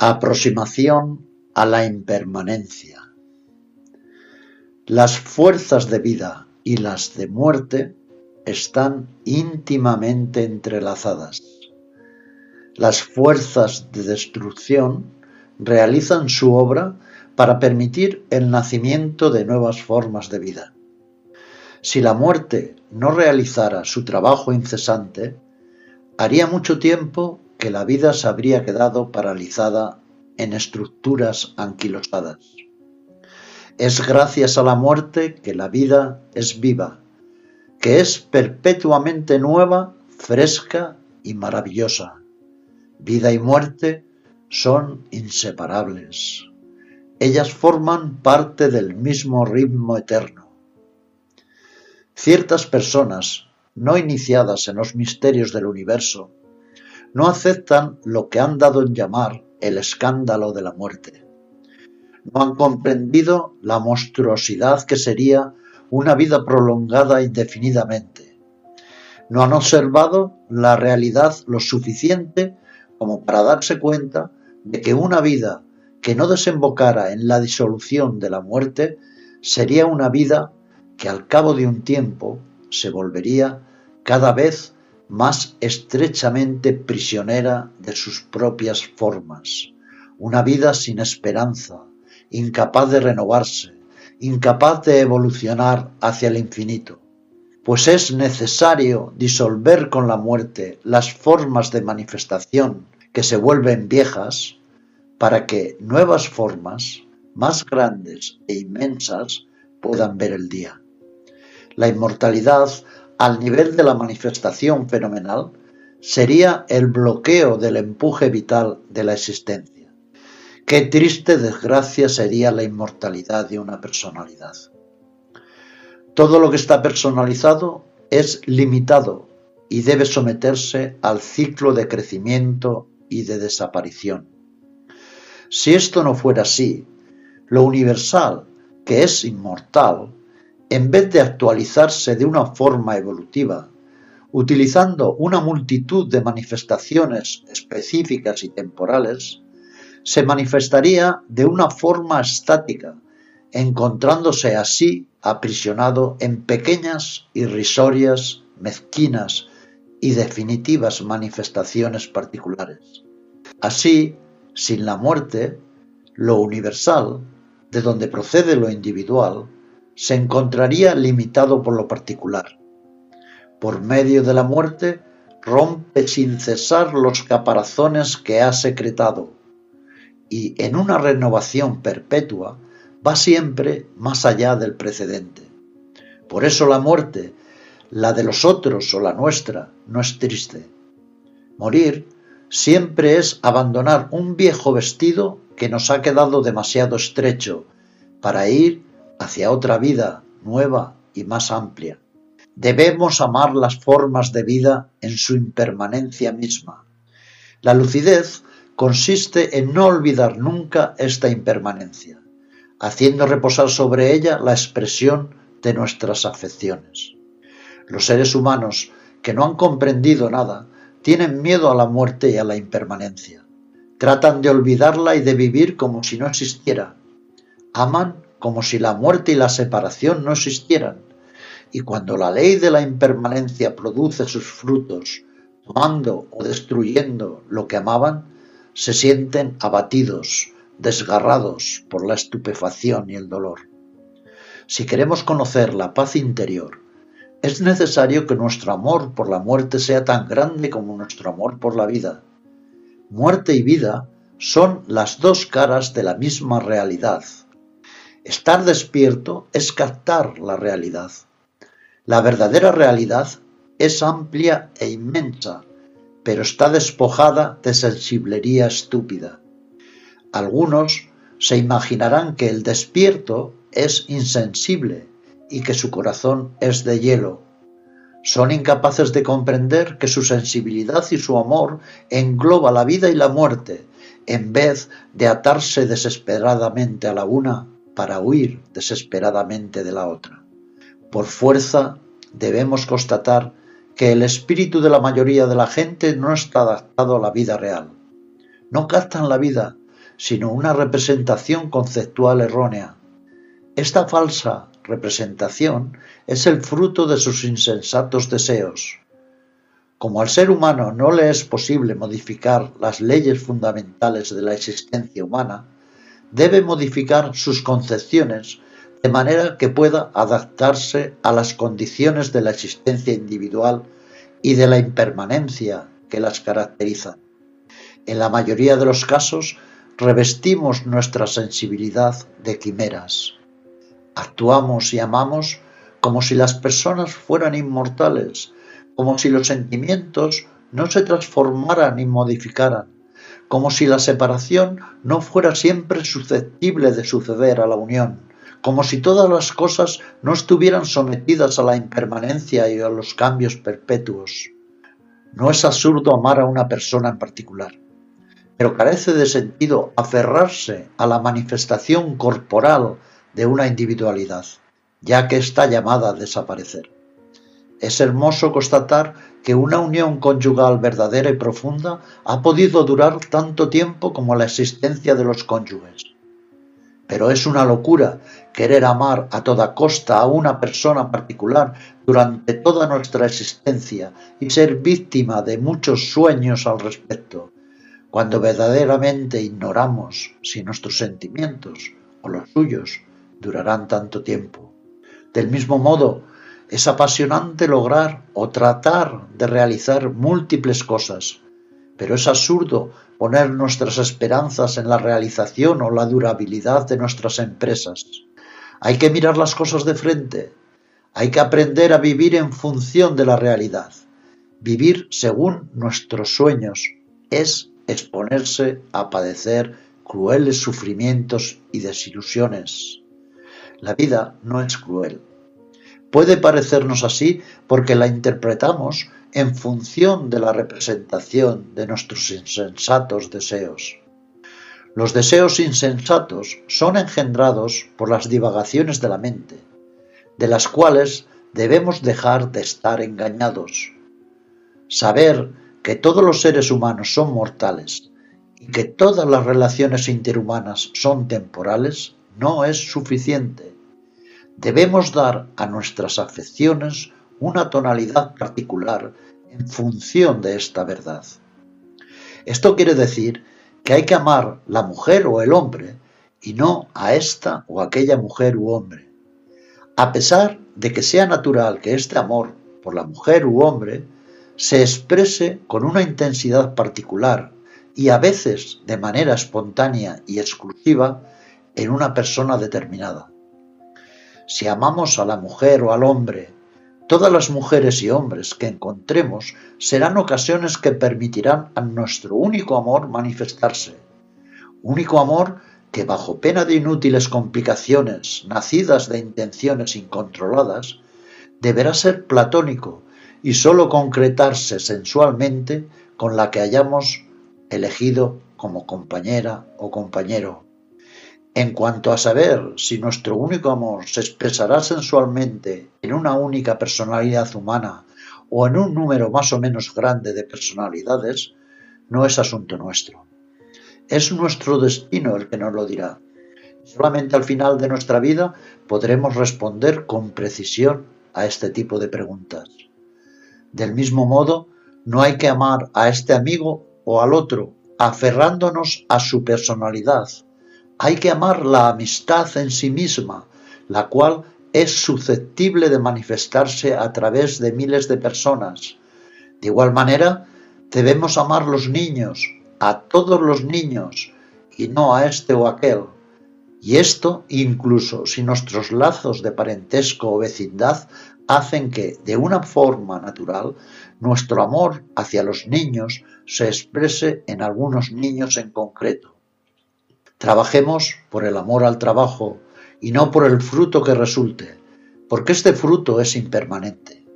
Aproximación a la impermanencia. Las fuerzas de vida y las de muerte están íntimamente entrelazadas. Las fuerzas de destrucción realizan su obra para permitir el nacimiento de nuevas formas de vida. Si la muerte no realizara su trabajo incesante, haría mucho tiempo que la vida se habría quedado paralizada en estructuras anquilosadas. Es gracias a la muerte que la vida es viva, que es perpetuamente nueva, fresca y maravillosa. Vida y muerte son inseparables. Ellas forman parte del mismo ritmo eterno. Ciertas personas, no iniciadas en los misterios del universo, no aceptan lo que han dado en llamar el escándalo de la muerte. No han comprendido la monstruosidad que sería una vida prolongada indefinidamente. No han observado la realidad lo suficiente como para darse cuenta de que una vida que no desembocara en la disolución de la muerte sería una vida que al cabo de un tiempo se volvería cada vez más estrechamente prisionera de sus propias formas, una vida sin esperanza, incapaz de renovarse, incapaz de evolucionar hacia el infinito. Pues es necesario disolver con la muerte las formas de manifestación que se vuelven viejas para que nuevas formas, más grandes e inmensas, puedan ver el día. La inmortalidad al nivel de la manifestación fenomenal sería el bloqueo del empuje vital de la existencia. Qué triste desgracia sería la inmortalidad de una personalidad. Todo lo que está personalizado es limitado y debe someterse al ciclo de crecimiento y de desaparición. Si esto no fuera así, lo universal, que es inmortal, en vez de actualizarse de una forma evolutiva, utilizando una multitud de manifestaciones específicas y temporales, se manifestaría de una forma estática, encontrándose así aprisionado en pequeñas, irrisorias, mezquinas y definitivas manifestaciones particulares. Así, sin la muerte, lo universal, de donde procede lo individual, se encontraría limitado por lo particular. Por medio de la muerte rompe sin cesar los caparazones que ha secretado y en una renovación perpetua va siempre más allá del precedente. Por eso la muerte, la de los otros o la nuestra, no es triste. Morir siempre es abandonar un viejo vestido que nos ha quedado demasiado estrecho para ir hacia otra vida nueva y más amplia. Debemos amar las formas de vida en su impermanencia misma. La lucidez consiste en no olvidar nunca esta impermanencia, haciendo reposar sobre ella la expresión de nuestras afecciones. Los seres humanos que no han comprendido nada tienen miedo a la muerte y a la impermanencia. Tratan de olvidarla y de vivir como si no existiera. Aman como si la muerte y la separación no existieran. Y cuando la ley de la impermanencia produce sus frutos, tomando o destruyendo lo que amaban, se sienten abatidos, desgarrados por la estupefacción y el dolor. Si queremos conocer la paz interior, es necesario que nuestro amor por la muerte sea tan grande como nuestro amor por la vida. Muerte y vida son las dos caras de la misma realidad, Estar despierto es captar la realidad. La verdadera realidad es amplia e inmensa, pero está despojada de sensiblería estúpida. Algunos se imaginarán que el despierto es insensible y que su corazón es de hielo. Son incapaces de comprender que su sensibilidad y su amor engloba la vida y la muerte, en vez de atarse desesperadamente a la una para huir desesperadamente de la otra. Por fuerza debemos constatar que el espíritu de la mayoría de la gente no está adaptado a la vida real. No captan la vida sino una representación conceptual errónea. Esta falsa representación es el fruto de sus insensatos deseos. Como al ser humano no le es posible modificar las leyes fundamentales de la existencia humana, debe modificar sus concepciones de manera que pueda adaptarse a las condiciones de la existencia individual y de la impermanencia que las caracterizan. En la mayoría de los casos revestimos nuestra sensibilidad de quimeras. Actuamos y amamos como si las personas fueran inmortales, como si los sentimientos no se transformaran ni modificaran, como si la separación no fuera siempre susceptible de suceder a la unión, como si todas las cosas no estuvieran sometidas a la impermanencia y a los cambios perpetuos. No es absurdo amar a una persona en particular, pero carece de sentido aferrarse a la manifestación corporal de una individualidad, ya que está llamada a desaparecer. Es hermoso constatar que una unión conyugal verdadera y profunda ha podido durar tanto tiempo como la existencia de los cónyuges. Pero es una locura querer amar a toda costa a una persona particular durante toda nuestra existencia y ser víctima de muchos sueños al respecto, cuando verdaderamente ignoramos si nuestros sentimientos o los suyos durarán tanto tiempo. Del mismo modo, es apasionante lograr o tratar de realizar múltiples cosas, pero es absurdo poner nuestras esperanzas en la realización o la durabilidad de nuestras empresas. Hay que mirar las cosas de frente. Hay que aprender a vivir en función de la realidad. Vivir según nuestros sueños es exponerse a padecer crueles sufrimientos y desilusiones. La vida no es cruel. Puede parecernos así porque la interpretamos en función de la representación de nuestros insensatos deseos. Los deseos insensatos son engendrados por las divagaciones de la mente, de las cuales debemos dejar de estar engañados. Saber que todos los seres humanos son mortales y que todas las relaciones interhumanas son temporales no es suficiente. Debemos dar a nuestras afecciones una tonalidad particular en función de esta verdad. Esto quiere decir que hay que amar la mujer o el hombre y no a esta o aquella mujer u hombre. A pesar de que sea natural que este amor por la mujer u hombre se exprese con una intensidad particular y a veces de manera espontánea y exclusiva en una persona determinada. Si amamos a la mujer o al hombre Todas las mujeres y hombres que encontremos serán ocasiones que permitirán a nuestro único amor manifestarse. Único amor que bajo pena de inútiles complicaciones nacidas de intenciones incontroladas, deberá ser platónico y sólo concretarse sensualmente con la que hayamos elegido como compañera o compañero. En cuanto a saber si nuestro único amor se expresará sensualmente en una única personalidad humana o en un número más o menos grande de personalidades, no es asunto nuestro. Es nuestro destino el que nos lo dirá. Solamente al final de nuestra vida podremos responder con precisión a este tipo de preguntas. Del mismo modo, no hay que amar a este amigo o al otro aferrándonos a su personalidad hay que amar la amistad en sí misma, la cual es susceptible de manifestarse a través de miles de personas. De igual manera, debemos amar los niños, a todos los niños, y no a este o aquel. Y esto incluso si nuestros lazos de parentesco o vecindad hacen que, de una forma natural, nuestro amor hacia los niños se exprese en algunos niños en concreto. Trabajemos por el amor al trabajo y no por el fruto que resulte, porque este fruto es impermanente.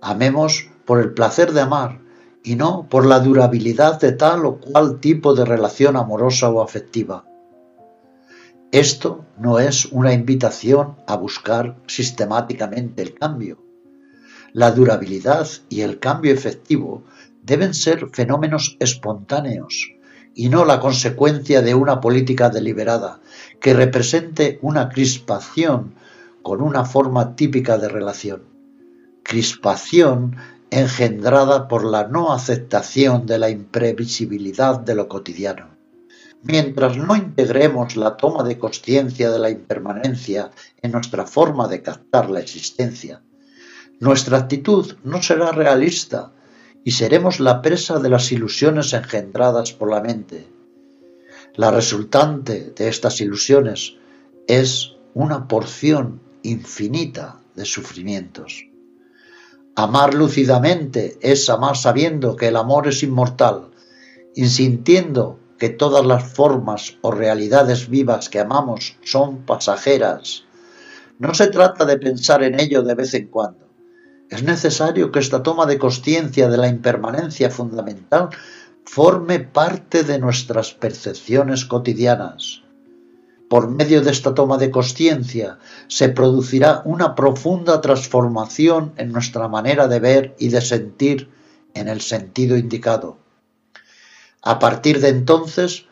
Amemos por el placer de amar y no por la durabilidad de tal o cual tipo de relación amorosa o afectiva. Esto no es una invitación a buscar sistemáticamente el cambio. La durabilidad y el cambio efectivo deben ser fenómenos espontáneos y no la consecuencia de una política deliberada que represente una crispación con una forma típica de relación. Crispación engendrada por la no aceptación de la imprevisibilidad de lo cotidiano. Mientras no integremos la toma de conciencia de la impermanencia en nuestra forma de captar la existencia, nuestra actitud no será realista y seremos la presa de las ilusiones engendradas por la mente. La resultante de estas ilusiones es una porción infinita de sufrimientos. Amar lúcidamente es amar sabiendo que el amor es inmortal y sintiendo que todas las formas o realidades vivas que amamos son pasajeras. No se trata de pensar en ello de vez en cuando. Es necesario que esta toma de conciencia de la impermanencia fundamental forme parte de nuestras percepciones cotidianas. Por medio de esta toma de conciencia se producirá una profunda transformación en nuestra manera de ver y de sentir en el sentido indicado. A partir de entonces,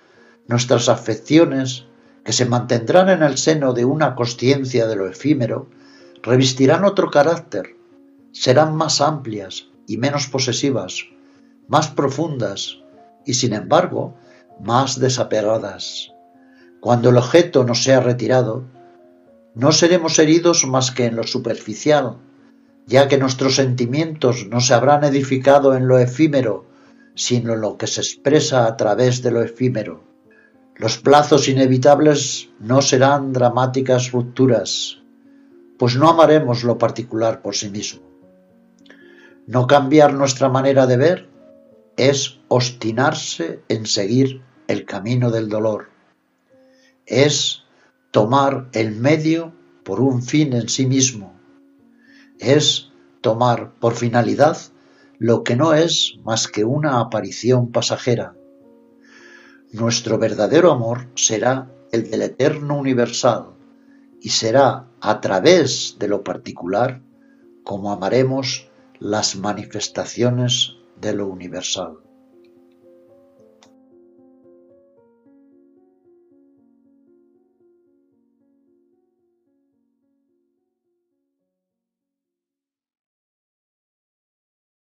nuestras afecciones, que se mantendrán en el seno de una conciencia de lo efímero, revestirán otro carácter, serán más amplias y menos posesivas, más profundas y, sin embargo, más desapegadas. Cuando el objeto no sea retirado, no seremos heridos más que en lo superficial, ya que nuestros sentimientos no se habrán edificado en lo efímero, sino en lo que se expresa a través de lo efímero. Los plazos inevitables no serán dramáticas rupturas, pues no amaremos lo particular por sí mismo. No cambiar nuestra manera de ver es obstinarse en seguir el camino del dolor es tomar el medio por un fin en sí mismo, es tomar por finalidad lo que no es más que una aparición pasajera. Nuestro verdadero amor será el del eterno universal y será a través de lo particular como amaremos las manifestaciones de lo universal.